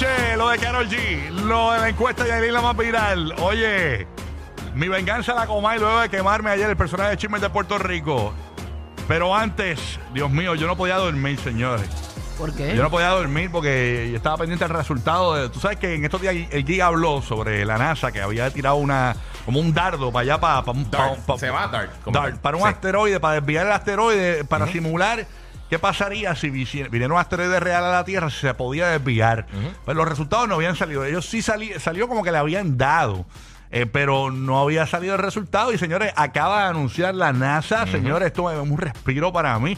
Bochinche. Lo de Carol G, lo de la encuesta de Aileen la más viral. Oye, mi venganza la comay luego de quemarme ayer el personaje de Chismes de Puerto Rico. Pero antes, Dios mío, yo no podía dormir, señores. ¿Por qué? Yo no podía dormir porque yo estaba pendiente del resultado. De, Tú sabes que en estos días el Giga habló sobre la NASA que había tirado una como un dardo para allá, para, para, Dart, para- se tal. para un Sí. asteroide, para desviar el asteroide, para simular qué pasaría si viniera un asteroide real a la Tierra, si se podía desviar. Pues los resultados no habían salido. Ellos sí sali- salió como que le habían dado. eh, pero no había salido el resultado y señores, acaba de anunciar la NASA, señores, esto es un respiro para mí.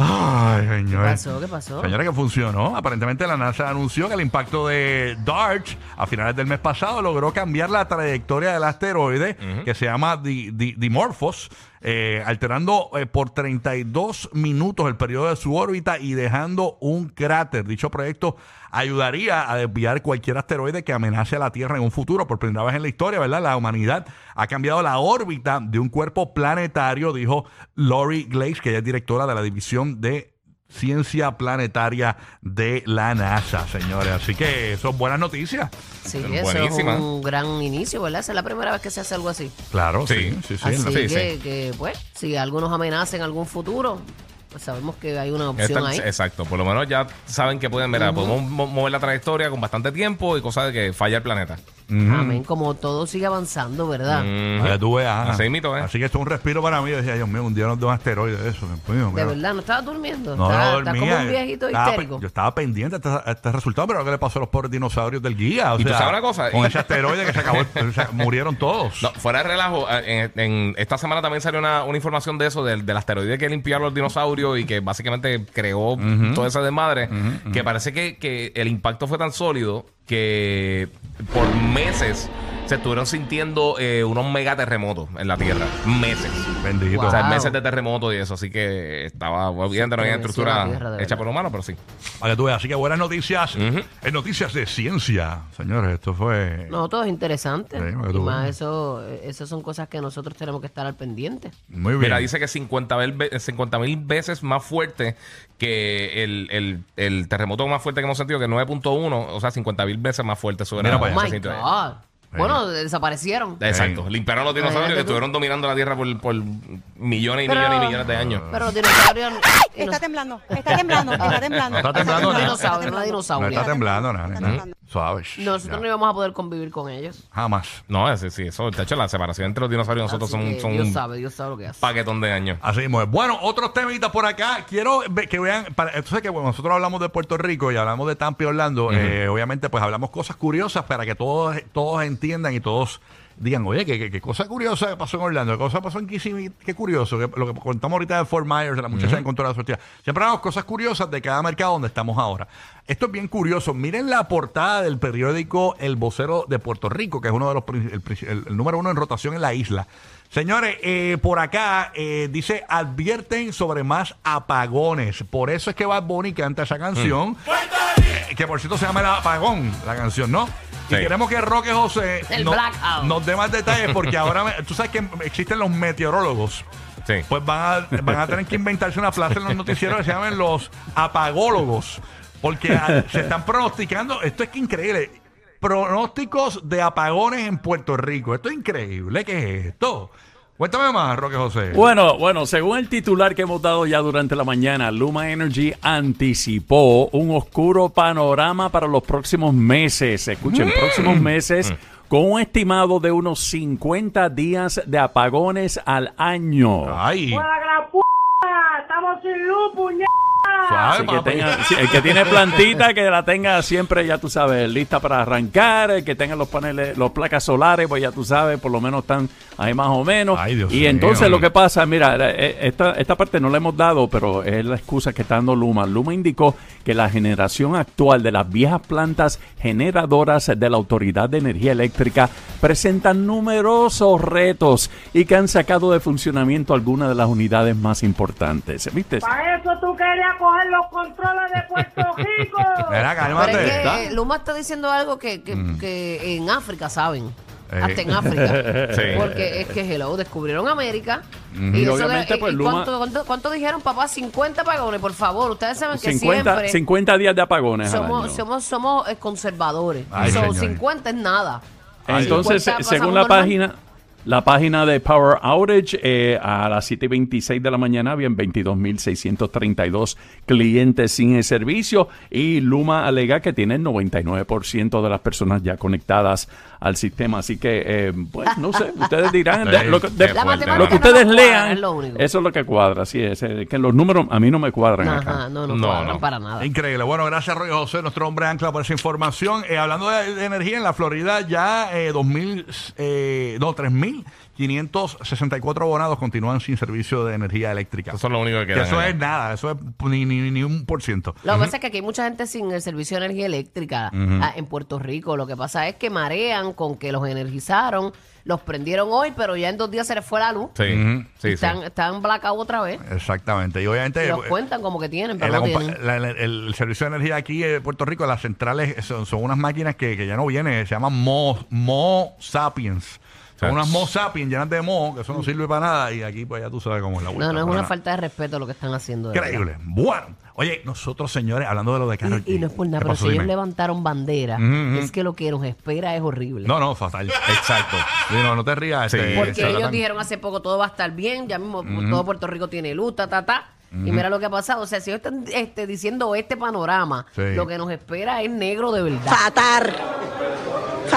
Ay, ¿Qué señores. pasó? ¿Qué pasó? Señores, que funcionó. Aparentemente la NASA anunció que el impacto de DART a finales del mes pasado logró cambiar la trayectoria del asteroide que se llama Di- Di- Dimorphos, eh, alterando eh, por 32 minutos el periodo de su órbita y dejando un cráter. Dicho proyecto ayudaría a desviar cualquier asteroide que amenace a la Tierra en un futuro. Por primera vez en la historia, ¿verdad? La humanidad ha cambiado la órbita de un cuerpo planetario, dijo Lori Glaze, que ella es directora de la división de ciencia planetaria de la NASA, señores. Así que son buenas noticias. Sí, eso buenísima. es un gran inicio, ¿verdad? Esa es la primera vez que se hace algo así. Claro, Sí. sí, sí, sí. así sí, que, sí. que, pues, si algunos amenazan en algún futuro, pues sabemos que hay una opción Esta- ahí. exacto, por lo menos ya saben que pueden ver, podemos mo- mover la trayectoria con bastante tiempo y cosas de que falla el planeta. Amén, como todo sigue avanzando, ¿verdad? Que tú veas. Así ¿eh? Así que esto es un respiro para mí. Yo decía, Dios mío, un día nos da un asteroide de eso. Mío, De verdad, ¿no estabas durmiendo? No, dormía. como un viejito Estaba histérico. Yo estaba pendiente a este, este resultado, pero ¿qué le pasó a los pobres dinosaurios del guía? O Y tú sabes una cosa, Con ese asteroide que se acabó, o sea, murieron todos. No, fuera de relajo, eh, en, en esta semana también salió una, una información de eso, del, del asteroide que limpiaron los dinosaurios y que básicamente creó toda esa desmadre, que parece que, que el impacto fue tan sólido que por meses se estuvieron sintiendo eh, unos megaterremotos en la Tierra. Meses. Bendito. O sea, meses de terremoto y eso, así que estaba, obviamente no había la estructura hecha por humanos, pero sí. Para que tú veas. Así que buenas noticias. En noticias de ciencia. Señores, esto fue. No, todo es interesante. Sí, y más eso, esas son cosas que nosotros tenemos que estar al pendiente. Muy bien. Mira, dice que 50 mil ve- 50 mil veces más fuerte que el, el, el terremoto más fuerte que hemos sentido, que 9.1, o sea, 50 mil veces más fuerte. Eso era- Mira para Oh allá. Bueno, desaparecieron. Exacto, Sí. limpiaron los dinosaurios Imagínate que estuvieron dominando la Tierra por, por millones y Pero- millones y millones de años. Pero los dinosaurios. Está temblando, está temblando, está temblando. No está temblando una No dinosauria. está temblando, nada. Está nada. temblando. Suave. Nosotros Ya. no íbamos a poder convivir con ellos. Jamás. No, ese sí, eso, de hecho, la separación entre los dinosaurios y nosotros Así son, que son Dios un sabe, Dios sabe lo que hace. paquetón de años. Así mismo es. Bueno, otros temitas por acá. Quiero ve- que vean. Para, entonces, que bueno, nosotros hablamos de Puerto Rico y hablamos de Tampa y Orlando. eh, obviamente, pues hablamos cosas curiosas para que todos, todos entiendan y todos digan, oye, qué, qué- cosa curiosa pasó en Orlando, qué cosa pasó en Kissimmee, qué curioso. que- lo que contamos ahorita de Fort Myers, de la muchacha que encontró la sortilla. Siempre hablamos cosas curiosas de cada mercado donde estamos ahora. Esto es bien curioso. Miren la portada del periódico El Vocero de Puerto Rico, que es uno de los el, prin- el- el número uno en rotación en la isla. Señores, eh, por acá eh, dice, advierten sobre más apagones. Por eso es que Bad Bunny canta esa canción. eh, que por cierto se llama El Apagón, la canción, ¿no? Y Sí. queremos que Roque José El no- blackout. nos dé más detalles porque ahora me- tú sabes que existen los meteorólogos. Sí. Pues van a, van a tener que inventarse una plaza en los noticieros que se llamen los apagólogos. Porque a- se están pronosticando, esto es que increíble, pronósticos de apagones en Puerto Rico. Esto es increíble, ¿qué es esto? Cuéntame más, Roque José. Bueno, bueno, según el titular que hemos dado ya durante la mañana, Luma Energy anticipó un oscuro panorama para los próximos meses. Escuchen, próximos meses con un estimado de unos 50 días de apagones al año. Ay, ¡Juega la p***! ¡Estamos sin luz, puñeta! Suave, que tenga- el que tiene plantita, que la tenga siempre, ya tú sabes, lista para arrancar. El que tenga los paneles, los placas solares, pues ya tú sabes, por lo menos están ahí más o menos. Ay, Dios y entonces lo que pasa, mira, eh, esta, esta parte no la hemos dado, pero es la excusa que está dando Luma. Luma indicó que la generación actual de las viejas plantas generadoras de la Autoridad de Energía Eléctrica presentan numerosos retos y que han sacado de funcionamiento algunas de las unidades más importantes. ¿Viste? Para eso tú querías coger los controles de Puerto Rico. Mira. Pero es que Luma está diciendo algo que, que, que en África saben. Eh. Hasta en África. Sí. Porque es que, hello, descubrieron América. Y, Y eso obviamente, de- pues, ¿y Luma- ¿cuánto, cuánto, cuánto dijeron, papá? 50 pagones, por favor. Ustedes saben que 50, siempre 50 días de apagones. al somos, año. somos, somos eh, conservadores. Ay, So, señor. 50 es nada. Entonces, 50 se- según la normal. página, la página de Power Outage, eh, a las 7 y 26 de la mañana habían 22.632 clientes sin el servicio y Luma alega que tiene el 99% de las personas ya conectadas al sistema. Así que, eh, pues, no sé, ustedes dirán, de- lo, que- de- lo que no ustedes nos cuadra, lean, es lo único. eso es lo que cuadra, sí, es, eh, que los números a mí no me cuadran acá. Ajá, no, no, No, cuadran no. para nada. Increíble. Bueno, gracias Roy José, nuestro hombre ancla, por esa información. Eh, hablando de, de energía, en la Florida ya eh, 2000, eh, no, 3.564 abonados continúan sin servicio de energía eléctrica. Eso es lo único que Que queda. eso es nada, eso es ni, ni, ni un por ciento. Lo que pasa es que aquí hay mucha gente sin el servicio de energía eléctrica ah, en Puerto Rico. Lo que pasa es que marean con que los energizaron, los prendieron hoy, pero ya en dos días se les fue la luz. Sí, Ujú. sí, sí. están, están blackout otra vez. Exactamente. Y obviamente. Y los eh, cuentan como que tienen, pero la no compa- tienen. la- la- el, el servicio de energía aquí en Puerto Rico, las centrales son, son unas máquinas que, que ya no vienen, se llaman Mo, Mo Sapiens. Son unas Mo Sapiens llenas de Mo, que eso no sirve para nada. Y aquí, pues ya tú sabes cómo es la vuelta. No, no es una nada. falta de respeto lo que están haciendo. de Increíble. Bueno, oye, nosotros, señores, hablando de lo de verdad. Karol Y, y G, no es por nada, ¿qué pero pasó? si ellos Dime. levantaron bandera, Ujú, es que lo que nos espera es horrible. No, no, fatal. Exacto. Sí, no, no te rías. Sí. este, Porque ellos tratan- dijeron hace poco todo va a estar bien, ya mismo todo Puerto Rico tiene luz, ta, ta, ta. Y mira lo que ha pasado. O sea, si ellos están este, diciendo este panorama, Sí. lo que nos espera es negro de verdad. Fatar.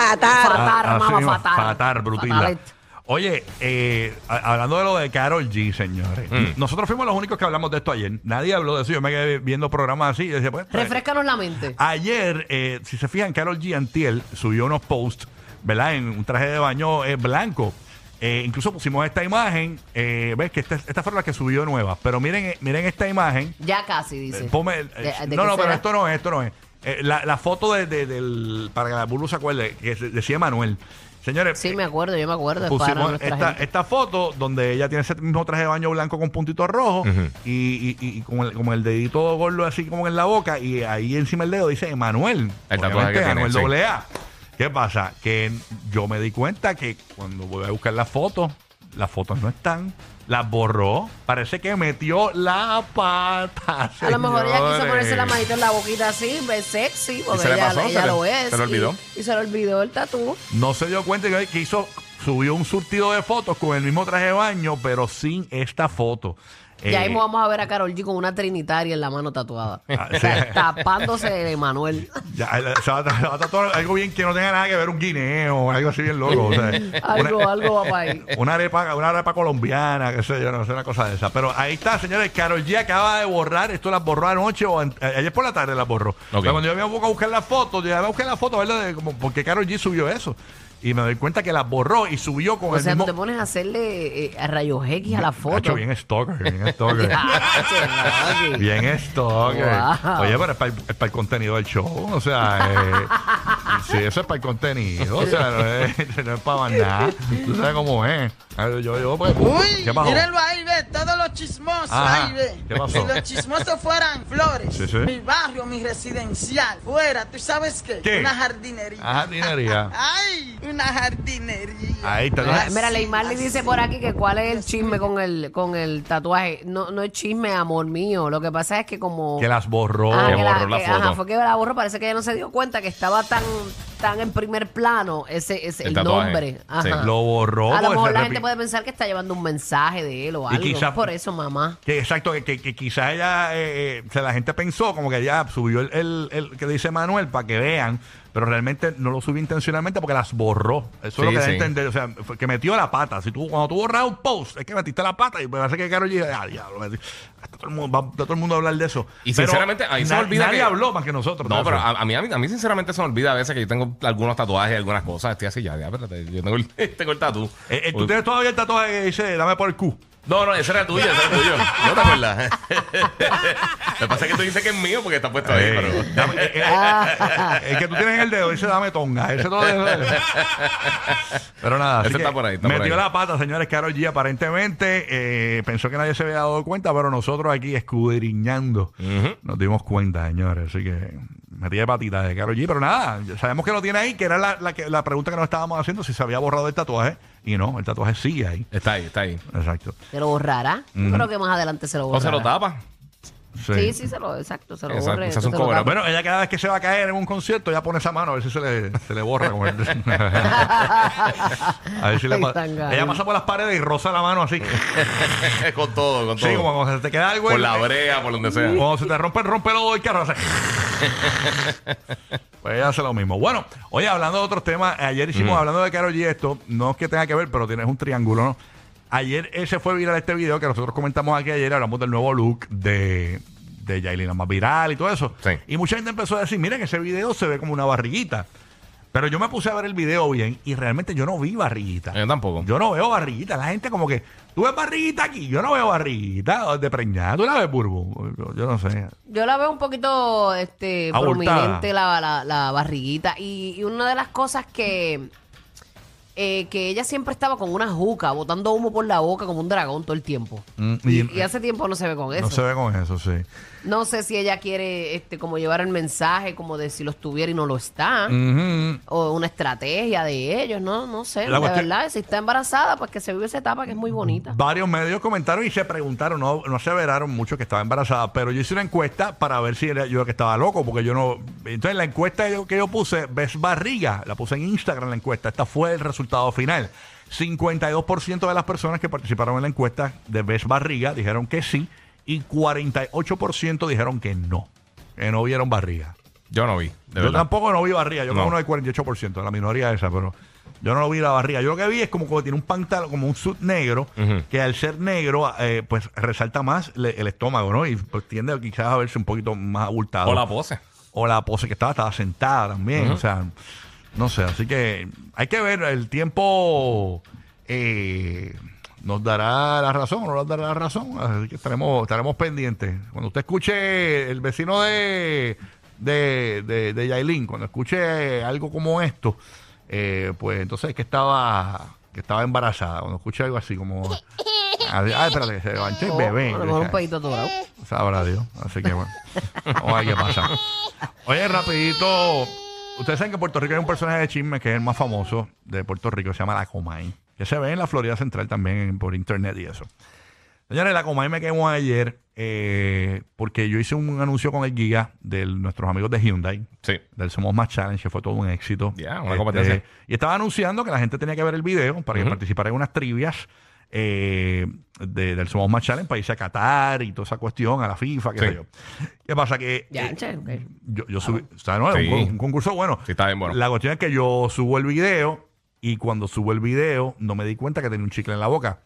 Ah, así mamá, mismo, fatar. Fatar, brutila. Fatalet. Oye, eh, a- hablando de lo de Carol G, señores. Mm. Nosotros fuimos los únicos que hablamos de esto ayer. Nadie habló de eso. Yo me quedé viendo programas así. Y decía, pues, Refrescanos la mente. Ayer, eh, si se fijan, Carol G. Antiel subió unos posts, ¿verdad? En un traje de baño eh, blanco. Eh, incluso pusimos esta imagen. eh, ves que esta, esta fue la que subió nueva. Pero miren, eh, miren esta imagen. Ya casi, dice. Eh, ponme el- De- de no, qué no, pero será? esto no es, esto no es. Eh, la, la foto de, de- del. Para que la Bulu se acuerde, que se- decía Manuel. Señores, Sí, eh, me acuerdo, yo me acuerdo. es para pusimos nuestra esta, gente. esta foto donde ella tiene ese mismo traje de baño blanco con puntitos rojos y, y, y con el, como el dedito gordo así como en la boca y ahí encima el dedo dice Emanuel. El tatuaje Obviamente, que tiene, Anuel sí. doble A. ¿Qué pasa? Que yo me di cuenta que cuando voy a buscar las fotos, las fotos no están. Las borró. Parece que metió la pata. A lo mejor ella quiso ponerse la manito en la boquita así, pues, sexy, porque se le ella, pasó? ella ¿Se le- lo es. se le olvidó? Y, y se le olvidó el tatú. No se dio cuenta que que hizo, subió un surtido de fotos con el mismo traje de baño, pero sin esta foto. Ya Eh, mismo vamos a ver a Carol G con una trinitaria en la mano tatuada. Ah, O sea, sí. tapándose de Manuel. Ya, eh, se va, a- se va a tatuar algo bien que no tenga nada que ver un guineo, algo así bien loco. o sea, Algo, una, algo va para ahí. una arepa, una arepa colombiana, qué sé yo, no sé, una cosa de esa. Pero ahí está, señores, Carol G acaba de borrar, esto las borró anoche o an- eh, ayer por la tarde las borró. Cuando yo me voy a buscar las fotos, yo voy a buscar las fotos, ¿verdad? De como, porque Carol G subió eso. Y me doy cuenta que las borró y subió con O el sea, tú mismo... te pones a hacerle eh, a rayos X a la Hacho, foto. bien stalker, bien stalker. Bien stalker. Wow. Oye, pero es para, el, es para el contenido del show. O sea, eh, sí, eso es para el contenido. O sea, no es, no es para nada. Tú sabes cómo es. Ver, Yo, yo, pues, Uy, ¿qué pasó? mírenlo ahí, ve, todos los chismosos Ajá, ahí, ve. ¿qué pasó? Si los chismosos fueran flores, Sí, sí. mi barrio, mi residencial, fuera, ¿tú sabes qué? ¿Qué? Una jardinería. Ajá, dinería. Ay, una jardinería. Ahí está. Mira, mira, Leymar le dice por aquí que cuál es el chisme con el, con el tatuaje. No, no es chisme, amor mío. Lo que pasa es que como... Que las borró. Ah, Que que borró la que, foto. Ajá, fue que la borró. Parece que ella no se dio cuenta que estaba tan, tan en primer plano ese, ese El el, tatuaje. nombre. Sí. Ajá. Lo borró. A lo porque mejor se la repi- gente puede pensar que está llevando un mensaje de él o Y algo. quizá- Por eso, mamá. Que exacto, que, que, que quizás ella, eh, eh, o sea, la gente pensó como que ya subió el, el- el que dice Manuel para que vean, pero realmente no lo subió intencionalmente porque las borró. Eso es lo Sí, que da a sí. entender. O sea, fue que metió la pata. Si tú, cuando tú borras un post, es que metiste la pata y me parece que Karol G, ah, diablo, metí- hasta todo el mundo, va todo el mundo a hablar de eso. Y sinceramente, ahí se me olvida Nadie que- habló más que nosotros. No, pero a, a mí, a, mí, a mí sinceramente se me olvida a veces que yo tengo algunos tatuajes y algunas cosas. Estoy así ya, ya, espérate. Yo tengo el, tengo el tatu. Eh, eh, ¿Tú tienes todavía el tatuaje que dice, dame por el Q? No, no, ese era tuyo, ese era tuyo. ¿No te acuerdas? Lo que pasa es que tú dices que es mío porque está puesto ahí, pero... dame- eh, eh, eh, el que tú tienes en el dedo dice dame tonga. Ese todo Pero nada, así Ese que está por ahí, está metió por ahí. la pata, señores. Karol G aparentemente eh, pensó que nadie se había dado cuenta, pero nosotros aquí escudriñando nos dimos cuenta, señores. Así que metí de patita de Karol G. Pero nada, ya sabemos que lo tiene ahí, que era la, la, que- la pregunta que nos estábamos haciendo, si se había borrado el tatuaje. Y no, el tatuaje sigue ahí. Está ahí, está ahí. Exacto. Se lo borrará. Yo creo que más adelante se lo O borrará. se lo tapa. Sí, sí, se lo, exacto, se lo Exacto, borre, se hace un se lo cover up. tapa. Bueno, ella cada vez que se va a caer en un concierto, ya pone esa mano a ver si se le, se le borra. como el- a ver si le Ay, pa- tan gacho. ella pasa por las paredes y roza la mano así. con todo, con todo. Sí, como cuando se te queda algo. Por en- la brea, por donde sea. Cuando se te rompe el rompelodo del carro. hace- pues ella hace lo mismo. Bueno, oye, hablando de otros temas, ayer hicimos, hablando de Karol G, esto, no es que tenga que ver, pero tienes un triángulo, ¿no? Ayer ese fue viral este video que nosotros comentamos aquí ayer, hablamos del nuevo look de, de Yailin, más viral y todo eso. Sí. Y mucha gente empezó a decir, miren, ese video se ve como una barriguita. Pero yo me puse a ver el video bien y realmente yo no vi barriguita. Yo tampoco. Yo no veo barriguita. La gente como que, ¿tú ves barriguita aquí? Yo no veo barriguita de preñada. ¿Tú la ves, Burbu? Yo, yo no sé. Yo la veo un poquito este, prominente la, la, la barriguita. Y, y una de las cosas que, eh, que ella siempre estaba con una juca, botando humo por la boca como un dragón todo el tiempo. Mm, y, y- y hace tiempo no se ve con eso. No se ve con eso, sí. No sé si ella quiere este, como llevar el mensaje como de si lo estuviera y no lo está. Ujú. O una estrategia de ellos, no, no sé. La de cuestión- verdad, si está embarazada, pues que se vive esa etapa que es muy bonita. Varios medios comentaron y se preguntaron, no, no aseveraron mucho que estaba embarazada, pero yo hice una encuesta para ver si era yo que estaba loco, porque yo no... Entonces la encuesta yo- que yo puse, ves barriga, la puse en Instagram la encuesta, esta fue el resultado final. 52% de las personas que participaron en la encuesta de ves barriga dijeron que sí y 48% dijeron que no, que no vieron barriga. Yo no vi, de Yo verdad. tampoco no vi barriga, yo No. como uno del 48%, la minoría esa, pero yo no lo vi la barriga. Yo lo que vi es como que tiene un pantalón, como un suit negro, que al ser negro, eh, pues resalta más le- el estómago, ¿no? Y pues tiende quizás a verse un poquito más abultado. O la pose. O la pose que estaba, estaba sentada también, o sea, no sé, así que hay que ver el tiempo. eh, nos dará la razón o no nos dará la razón. Así que estaremos, estaremos pendientes. Cuando usted escuche el vecino de, de, de, de Yailin, cuando escuche algo como esto, eh, pues entonces que estaba que estaba embarazada. Cuando escuche algo así como... Ay, espérate, que se levantó el O bebé. mejor un pedito atorado. Sabrá Dios. Así que bueno. Vamos a ver qué pasa. Oye, rapidito. Ustedes saben que en Puerto Rico hay un personaje de chisme que es el más famoso de Puerto Rico, se llama La Comay. Que se ve en la Florida Central también por internet y eso. Señores, La Comay me quemó ayer eh, porque yo hice un anuncio con el guía de nuestros amigos de Hyundai. Sí. Del Somos Más Challenge, que fue todo un éxito. Ya, una competencia. Y estaba anunciando que la gente tenía que ver el video para que participara en unas trivias eh, de- del Somos Más Challenge para irse a Qatar y toda esa cuestión, a la FIFA, qué Sí. sé yo. ¿Qué pasa? Que Ya, eh, che, yo, yo subí, o sea, no, Sí. un, un concurso bueno. Sí, está bien bueno. La cuestión es que yo subo el video y cuando subo el video no me di cuenta que tenía un chicle en la boca.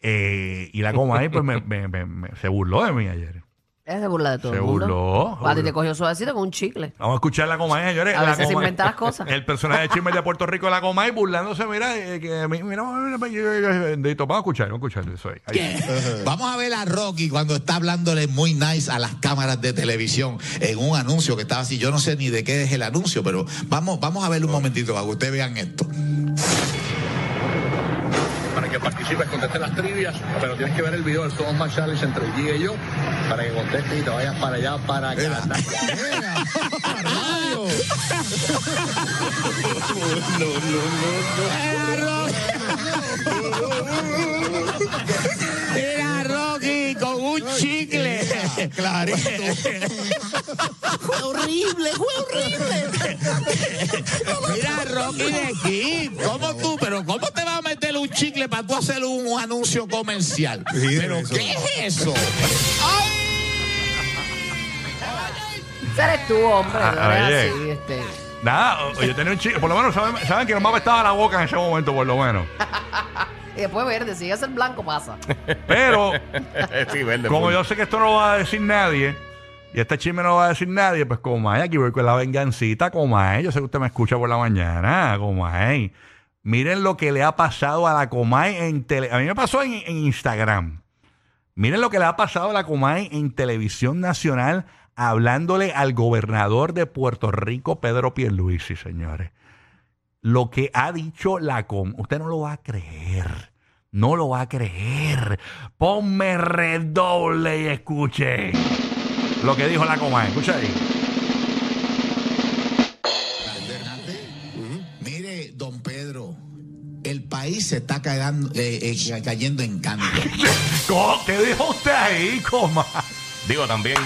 Eh, y la coma ahí pues me, me- me- me- se burló de mí ayer. Ella se burla de todo Se el mundo. burló, se A ti burló. te cogió suavecito con un chicle. Vamos a escuchar la Comay, señores. A La veces se Comay. inventa las cosas. El personaje de chisme de Puerto Rico, la Comay, burlándose, mira, eh, que mira, mira, mira, mira, bendito. Vamos a escuchar, vamos a escuchar eso ahí. Ahí. Vamos a ver a Rocky cuando está hablándole muy nice a las cámaras de televisión en un anuncio que estaba así. Yo no sé ni de qué es el anuncio, pero vamos, vamos a verlo un momentito para que ustedes vean esto. Para que participes, contestes las trivias, pero tienes que ver el video del Somos Más Challenge entre el Giga y yo, para que contestes y te vayas para allá, para Canadá. Era Rocky con un chicle. Clarito. Fue horrible, fue horrible. Mira, Rocky de aquí. ¿Cómo tú? Pero ¿cómo un chicle para tú hacer un anuncio comercial? ¿Pero qué es eso? Ese eres tú, hombre. Ah, oye. así, este. Nada, yo tenía un chico, por lo menos saben, saben que no me apestaba la boca en ese momento, por lo menos. Y después verde, si es el blanco pasa. Pero, sí, verde. como yo sé que esto no lo va a decir nadie, y este chisme no lo va a decir nadie, pues como hay, aquí voy con la vengancita, como hay. Yo sé que usted me escucha por la mañana, como hay. Miren lo que le ha pasado a la Comay en tele. A mí me pasó en, Instagram. Miren lo que le ha pasado a la Comay en televisión nacional hablándole al gobernador de Puerto Rico, Pedro Pierluisi, señores. Lo que ha dicho la Com, usted no lo va a creer. No lo va a creer. Ponme redoble y escuche lo que dijo la Comay. Escucha ahí. Está cagando- eh, eh, cayendo en canto. ¿Qué dijo usted ahí, coma? Digo también.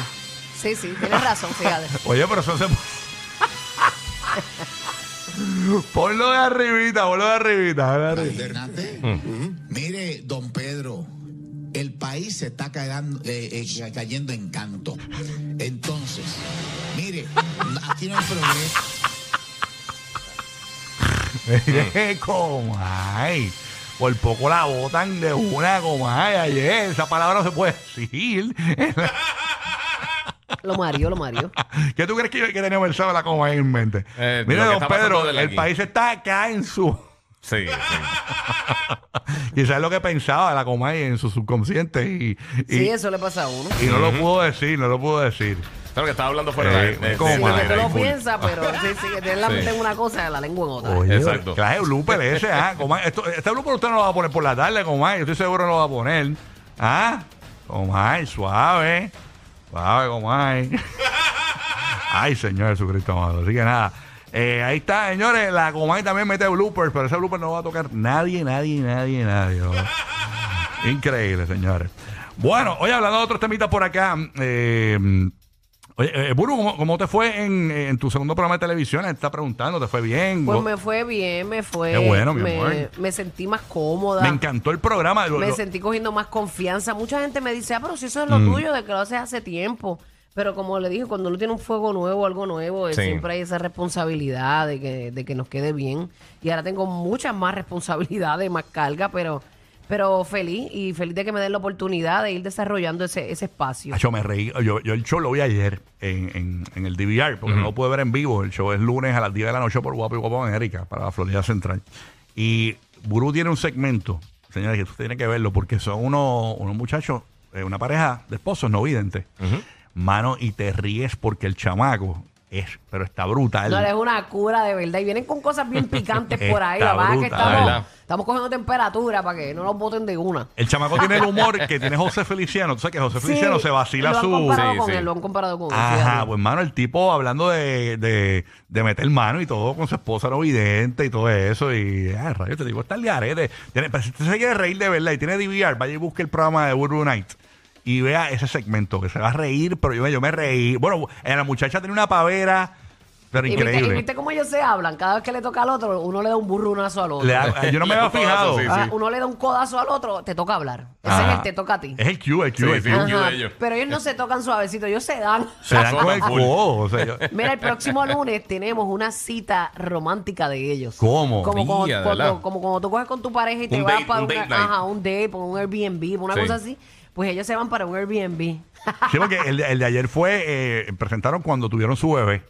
Sí, sí, tienes razón, fíjate. Oye, pero eso se... ponlo de arribita, ponlo de arribita. ponlo de arribita. Hernández, mire, don Pedro, el país se está eh, eh, cayendo en canto. Entonces, mire, aquí no hay progreso. Mire, Comay. Por poco la botan de una, Comay, ayer. Esa palabra no se puede decir. Lo marió, lo marió. ¿Qué tú crees que, yo- que tenía pensado la Comay en mente? Eh, que don Pedro, el aquí. país está acá en su... Sí, sí. Y sabes lo que pensaba la Comay en su subconsciente y, y, Sí, eso le pasa a uno. y no lo pudo decir, no lo pudo decir. Claro que estaba hablando fuera Eh, de, de, ¿cómo de- Sí, de- madre, porque tú lo piensas, pero sí, sí, la mente en una cosa y la lengua en otra. Oye, Exacto. Clase blooper ese, ¿ah? Comay, esto, este blooper usted no lo va a poner por la tarde, Comay. Yo estoy seguro que no lo va a poner. ¿Ah? Comay, suave. Suave, Comay. Ay, Señor Jesucristo amado. Así que nada. Eh, ahí está, señores. La Comay también mete bloopers, pero ese blooper no lo va a tocar nadie, nadie, nadie, nadie. ¿no? Increíble, señores. Bueno, hoy hablando de otros temitas por acá. Eh, oye, eh, Buru, ¿cómo, cómo te fue en, en tu segundo programa de televisión? Él está preguntando, ¿te fue bien? Pues me fue bien, me fue. Qué bueno, mi me, amor. me sentí más cómoda. Me encantó el programa. Lo- me lo- sentí cogiendo más confianza. Mucha gente me dice, ah, pero si eso es lo Mm. tuyo, de que lo haces hace tiempo. Pero como le dije, cuando uno tiene un fuego nuevo, algo nuevo, eh, Sí. siempre hay esa responsabilidad de que, de que nos quede bien. Y ahora tengo muchas más responsabilidades, más carga, pero, pero feliz y feliz de que me den la oportunidad de ir desarrollando ese, ese espacio. Yo me reí. Yo, yo el show lo vi ayer en, en, en el DVR, porque no lo pude ver en vivo. El show es lunes a las 10 de la noche por Guapo y Guapo en Erika, para la Florida Central. Y Burú tiene un segmento, señores, que usted tiene que verlo, porque son unos, unos muchachos, eh, una pareja de esposos no videntes. Mano, y te ríes porque el chamaco es, pero está brutal. No, es una cura de verdad. Y vienen con cosas bien picantes por ahí. Está La verdad es que estamos, ¿verdad? estamos cogiendo temperatura para que no nos boten de una. El chamaco tiene el humor que tiene José Feliciano. Tú sabes que José Feliciano Sí, se vacila lo han su. comparado Sí, con sí. él, lo han comparado con él. Ajá, fíjate. pues hermano, el tipo hablando de, de, de meter mano y todo con su esposa no vidente y todo eso. Y, ah, rayos, te digo, está el. Tiene, pero si usted se quiere reír de verdad y tiene DVR, vaya y busque el programa de Burbu Night y vea ese segmento que se va a reír, pero yo, yo me reí. Bueno, eh, la muchacha tiene una pavera, pero Y viste, y increíble. viste cómo ellos se hablan. Cada vez que le toca al otro, uno le da un burrunazo al otro. Le da- yo no me Le había fijado. sí, Ah, sí. Uno le da un codazo al otro, te toca hablar. Ese Ajá. es el te toca a ti. Es el Q, el Q, Sí, el sí, Q. el Q Ajá. de ellos. Pero ellos no se tocan suavecito, ellos se dan. Se dan con el Full. codo. O sea, yo- Mira, el próximo lunes tenemos una cita romántica de ellos. ¿Cómo? Como, cuando, Mía, de cuando- verdad. como cuando tú coges con tu pareja y te Un vas date, para un una, date night. ajá, un date, por un Airbnb, por una Sí. cosa así. Pues ellos se van para un Airbnb. Sí, porque el, de- el de ayer fue, eh, presentaron cuando tuvieron su bebé.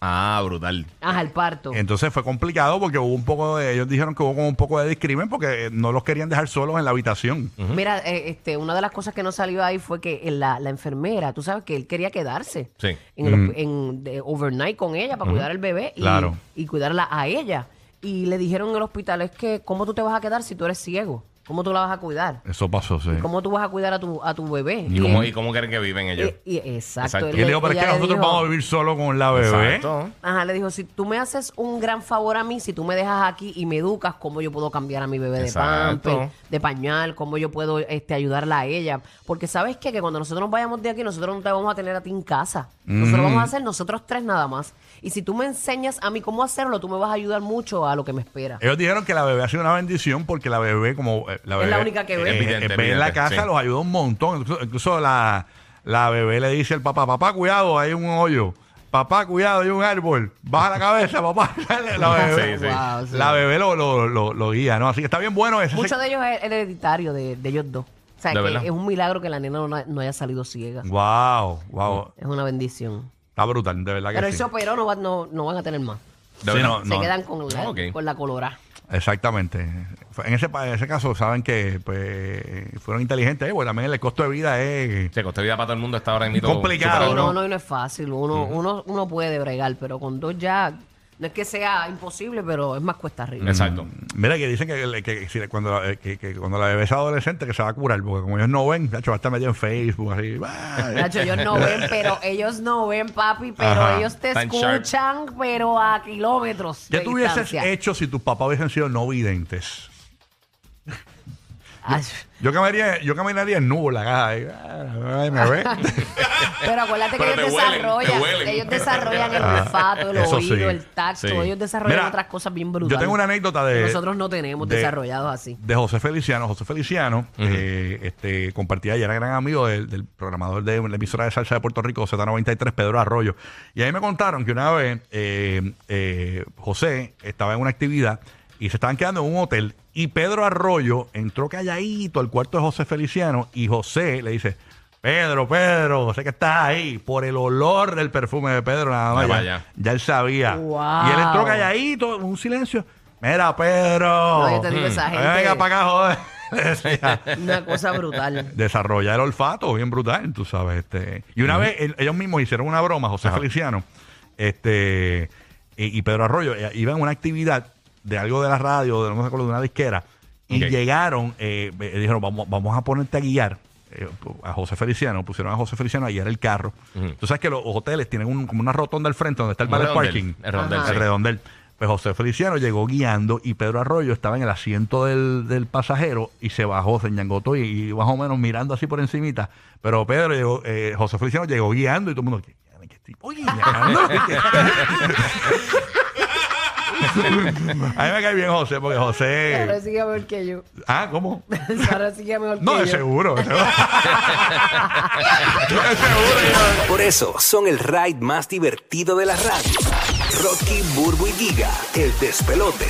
Ah, brutal. Ajá, el parto. Entonces fue complicado porque hubo un poco de, ellos dijeron que hubo como un poco de discrimen porque eh, no los querían dejar solos en la habitación. Mira, eh, este, una de las cosas que no salió ahí fue que en la, la enfermera, tú sabes que él quería quedarse Sí. en, el- en- de overnight con ella para cuidar al bebé y, Claro. y cuidarla a ella. Y le dijeron en el hospital, es que, ¿cómo tú te vas a quedar si tú eres ciego? ¿Cómo tú la vas a cuidar? Eso pasó, sí. ¿Cómo tú vas a cuidar a tu, a tu bebé? ¿Y cómo, él- ¿Y cómo creen que viven ellos? y- y- exacto. Exacto. él Y él le- dijo, pero es que nosotros dijo- vamos a vivir solo con la bebé. Exacto. Ajá, le dijo, si tú me haces un gran favor a mí, si tú me dejas aquí y me educas, cómo yo puedo cambiar a mi bebé de pamper, de pañal, cómo yo puedo este, ayudarla a ella. Porque sabes qué? que cuando nosotros nos vayamos de aquí, nosotros no te vamos a tener a ti en casa. Nosotros vamos a hacer nosotros tres nada más. Y si tú me enseñas a mí cómo hacerlo, tú me vas a ayudar mucho a lo que me espera. Ellos dijeron que la bebé ha sido una bendición porque la bebé, como eh, la Es bebé, la única que ve. eh, Evidente, eh, ve en la casa, sí. los ayuda un montón. Incluso, incluso la, la bebé le dice al papá, papá, cuidado, hay un hoyo. papá, cuidado, hay un árbol, baja la cabeza, papá. la bebé, Sí, sí. Wow, sí. La bebé lo, lo, lo, lo guía, ¿no? Así que está bien bueno ese. Mucho de ellos es hereditario de, de ellos dos. O sea, ¿De que es un milagro que la nena no, no haya salido ciega. Wow, wow. Es una bendición. Está brutal, de verdad que Pero sí. se operó, no, va- no, no van a tener más. De Sí, no, Se no. quedan con la, Ok. con la colorada. Exactamente. En ese, en ese caso, saben que pues, fueron inteligentes, eh, también el costo de vida es. Se costó vida para todo el mundo está ahora mismo. Complicado, Sí, ¿no? no, no es fácil. Uno, uno, uno puede bregar, pero con dos ya no es que sea imposible, pero es más cuesta arriba. Exacto. Mira, que dicen que, que- que si- cuando, la- que, que cuando la bebé es adolescente, que se va a curar, porque como ellos no ven, de hecho, va a estar metido en Facebook, así. Nacho, ellos no ven, pero ellos no ven, papi, pero Ajá. ellos te Tan sharp. escuchan, pero a kilómetros. ¿Qué de tú hubieses distancia. hecho si tus papás hubiesen sido no videntes? Ay, Yo caminaría, yo caminaría en nubo la caja. ahí. Ah, ay, me ve. Pero acuérdate que Pero ellos te huelen, desarrollan, te huelen. ellos desarrollan el Ah, olfato, el eso oído, sí. el tacto, Sí. ellos desarrollan Mira, otras cosas bien brutales. Yo tengo una anécdota de. que nosotros no tenemos de- desarrollados así. de José Feliciano. José Feliciano eh, este, compartía y era gran amigo del, del programador de la emisora de salsa de Puerto Rico, Z93, Pedro Arroyo. Y ahí me contaron que una vez eh, eh, José estaba en una actividad y se estaban quedando en un hotel y Pedro Arroyo entró calladito al cuarto de José Feliciano y José le dice... Pedro, Pedro, sé que estás ahí por el olor del perfume de Pedro, nada más. Ya, él sabía. Wow. Y él entró calladito, un silencio. Mira, Pedro. No, yo te digo, esa gente- Venga para acá, joder. Una cosa brutal. Desarrollar el olfato, bien brutal, tú sabes. Este. Y una vez el- ellos mismos hicieron una broma, José Feliciano, este, y, y Pedro Arroyo, eh, iban a una actividad de algo de la radio, de no me acuerdo, de una disquera, y llegaron, eh, eh, dijeron, vamos, vamos a ponerte a guiar. eh, a José Feliciano, pusieron a José Feliciano a guiar el carro. Ujú. Tú sabes que los hoteles tienen un- como una rotonda al frente donde está el bar de parking. el redondel. El redondel. Pues José Feliciano llegó guiando y Pedro Arroyo estaba en el asiento del, del pasajero y se bajó, se ñangotó y, y más o menos mirando así por encimita. Pero Pedro llegó, eh, José Feliciano llegó guiando y todo el mundo, ¿qué, qué tipo guiando? A mí me cae bien José, porque Ahora José... sigue mejor que yo. Ah, ¿cómo? Ahora sigue mejor No, que de yo. seguro. de seguro. De seguro. Por eso son el ride más divertido de la radio. Rocky, Burbu y Giga, el despelote.